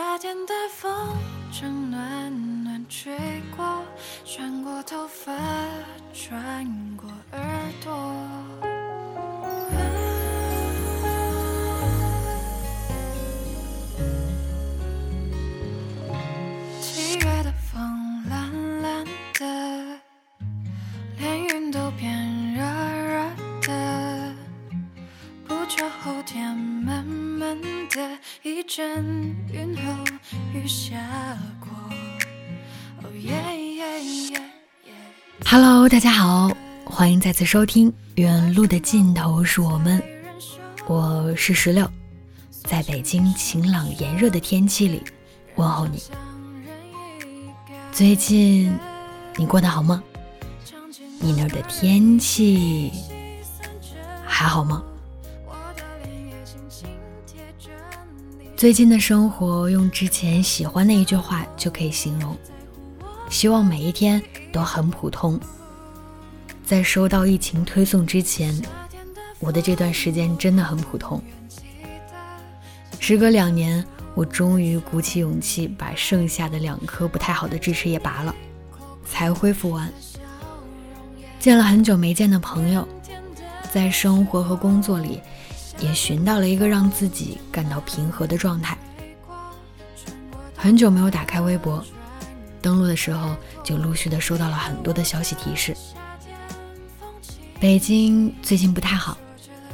夏天的风正暖暖吹过穿过头发穿过耳朵。七月的风懒懒的连云都变热。Hello，大家好，欢迎再次收听《远路的尽头是我们》，我是石榴，在北京晴朗炎热的天气里问候你。最近你过得好吗？你那儿的天气还好吗？最近的生活用之前喜欢的一句话就可以形容。希望每一天都很普通。在收到疫情推送之前，我的这段时间真的很普通。时隔两年，我终于鼓起勇气把剩下的两颗不太好的智齿也拔了，才恢复完。见了很久没见的朋友，在生活和工作里也寻到了一个让自己感到平和的状态。很久没有打开微博。登录的时候，就陆续的收到了很多的消息提示。北京最近不太好，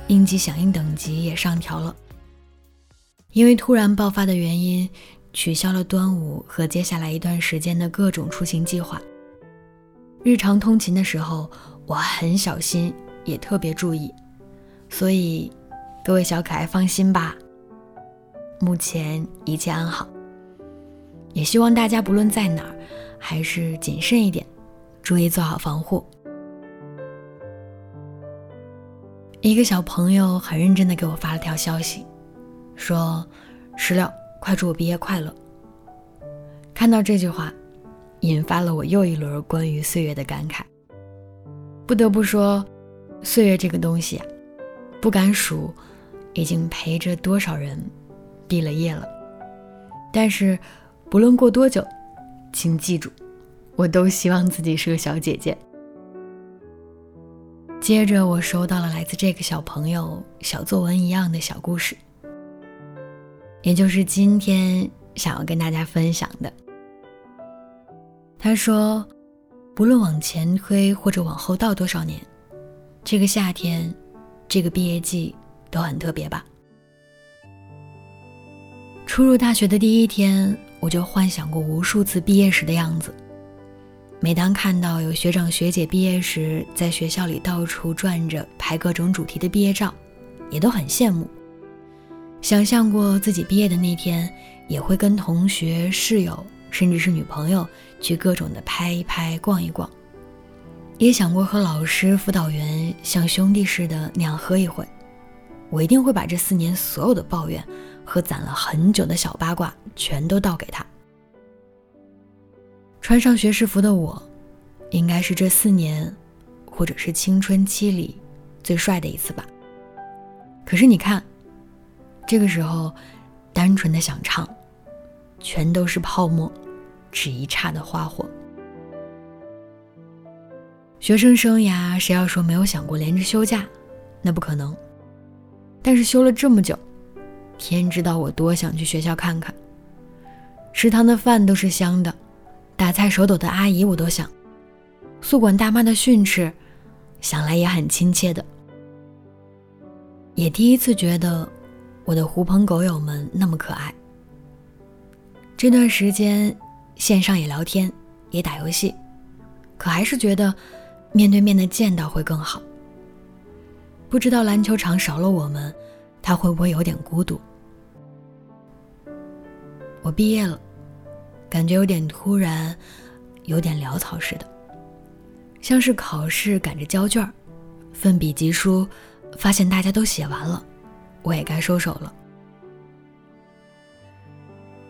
应急响应等级也上调了。因为突然爆发的原因，取消了端午和接下来一段时间的各种出行计划。日常通勤的时候，我很小心，也特别注意。所以，各位小可爱放心吧，目前一切安好。也希望大家不论在哪儿，还是谨慎一点，注意做好防护。一个小朋友很认真的给我发了条消息，说：“石榴，快祝我毕业快乐。”看到这句话，引发了我又一轮关于岁月的感慨。不得不说，岁月这个东西啊，不敢数，已经陪着多少人毕了业了，但是。不论过多久，请记住，我都希望自己是个小姐姐。接着，我收到了来自这个小朋友小作文一样的小故事，也就是今天想要跟大家分享的。他说：“不论往前推或者往后倒多少年，这个夏天，这个毕业季都很特别吧。”初入大学的第一天。我就幻想过无数次毕业时的样子。每当看到有学长学姐毕业时，在学校里到处转着拍各种主题的毕业照，也都很羡慕。想象过自己毕业的那天，也会跟同学、室友，甚至是女朋友去各种的拍一拍、逛一逛。也想过和老师、辅导员像兄弟似的那样喝一回。我一定会把这四年所有的抱怨。和攒了很久的小八卦全都倒给他。穿上学士服的我，应该是这四年，或者是青春期里最帅的一次吧。可是你看，这个时候，单纯的想唱，全都是泡沫，只一刹的花火。学生生涯，谁要说没有想过连着休假，那不可能。但是休了这么久。天知道我多想去学校看看，食堂的饭都是香的，打菜手抖的阿姨我都想，宿管大妈的训斥，想来也很亲切的。也第一次觉得我的狐朋狗友们那么可爱。这段时间线上也聊天，也打游戏，可还是觉得面对面的见到会更好。不知道篮球场少了我们，他会不会有点孤独？我毕业了，感觉有点突然，有点潦草似的，像是考试赶着交卷儿，奋笔疾书，发现大家都写完了，我也该收手了。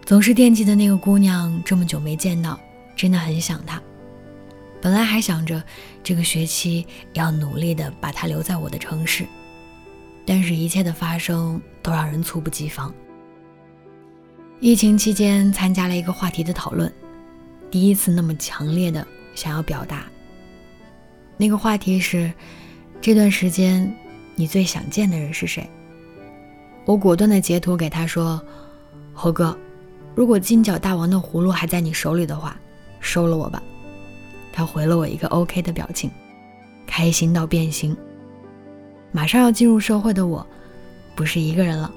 总是惦记的那个姑娘，这么久没见到，真的很想她。本来还想着这个学期要努力的把他留在我的城市，但是一切的发生都让人猝不及防。疫情期间参加了一个话题的讨论，第一次那么强烈的想要表达。那个话题是：这段时间你最想见的人是谁？我果断的截图给他说：“猴哥。”如果金角大王的葫芦还在你手里的话，收了我吧。他回了我一个 OK 的表情，开心到变形。马上要进入社会的我，不是一个人了，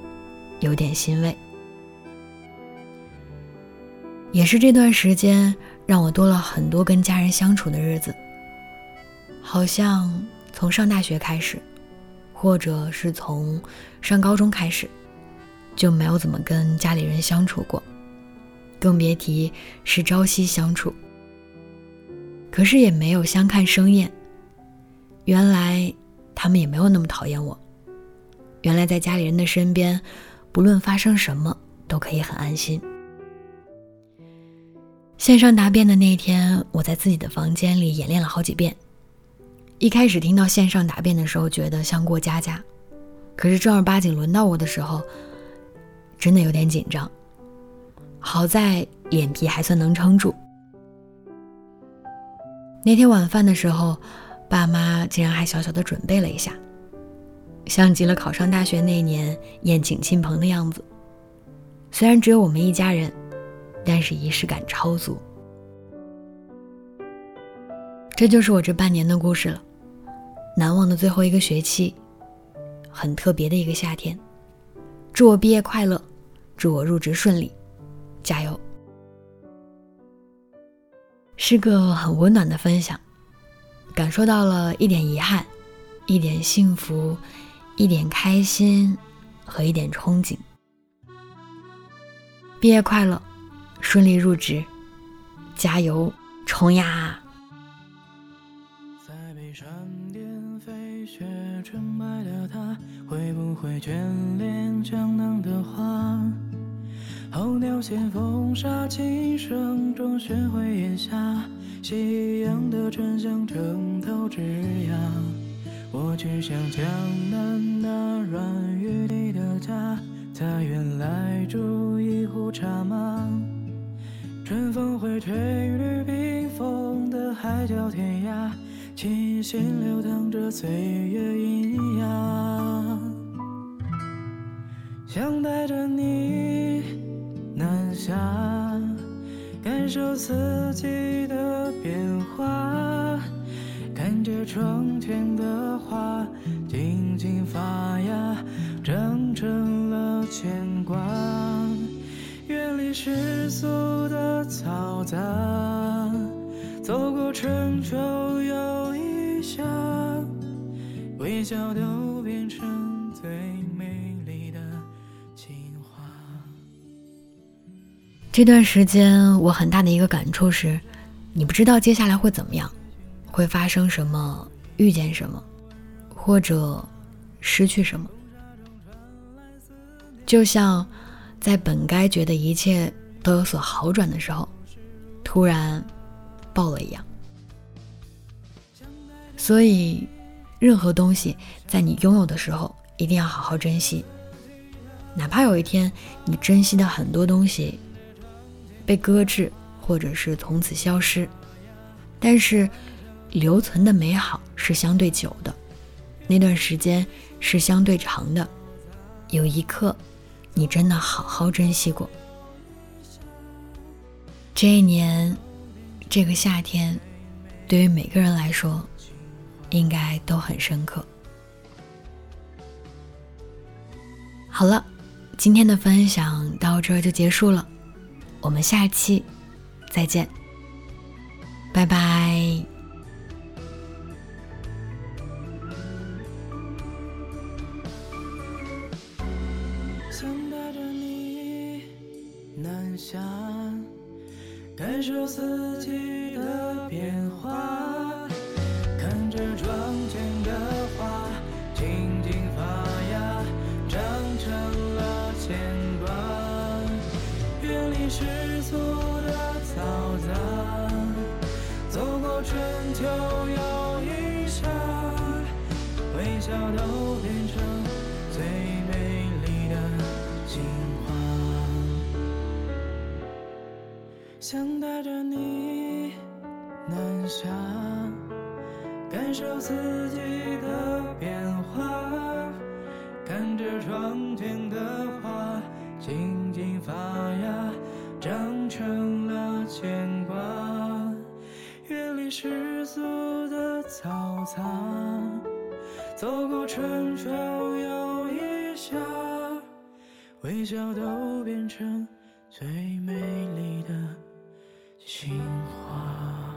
有点欣慰。也是这段时间让我多了很多跟家人相处的日子。好像从上大学开始，或者是从上高中开始，就没有怎么跟家里人相处过。更别提是朝夕相处。可是也没有相看生厌。原来他们也没有那么讨厌我。原来在家里人的身边，不论发生什么都可以很安心。线上答辩的那天，我在自己的房间里演练了好几遍。一开始听到线上答辩的时候，觉得像过家家，可是正儿八经轮到我的时候，真的有点紧张。好在脸皮还算能撑住。那天晚饭的时候，爸妈竟然还小小的准备了一下，像极了考上大学那年宴请亲朋的样子。虽然只有我们一家人，但是仪式感超足。这就是我这半年的故事了，难忘的最后一个学期，很特别的一个夏天。祝我毕业快乐，祝我入职顺利。加油！是个很温暖的分享，感受到了一点遗憾，一点幸福，一点开心和一点憧憬。毕业快乐，顺利入职，加油，冲呀！在被闪电飞雪纯白的他，会不会眷恋江南的花？候鸟衔风沙，琴声中寻回檐下，夕阳的醇香城头枝桠。我去向江南那软雨里的家，他原来煮一壶茶吗。春风会吹绿冰封的海角天涯，琴弦流淌着岁月阴阳，想带着你。南下，感受四季的变化，看着窗前的花静静发芽，长成了牵挂。远离世俗的嘈杂，走过春秋又一夏，微笑都这段时间，我很大的一个感触是，你不知道接下来会怎么样，会发生什么，遇见什么，或者失去什么。就像在本该觉得一切都有所好转的时候，突然爆了一样。所以，任何东西在你拥有的时候，一定要好好珍惜，哪怕有一天你珍惜的很多东西。被搁置，或者是从此消失，但是留存的美好是相对久的，那段时间是相对长的。有一刻，你真的好好珍惜过。这一年，这个夏天，对于每个人来说，应该都很深刻。好了，今天的分享到这就结束了。我们下期再见。拜拜。想带着你南下感受四季的变化看着窗前世俗的嘈杂，走过春秋又一夏，微笑都变成最美丽的情话。想带着你南下，感受四季的变化，看着窗前的花静静发芽，成了牵挂。远离世俗的嘈杂，走过春秋又一夏，微笑都变成最美丽的情话。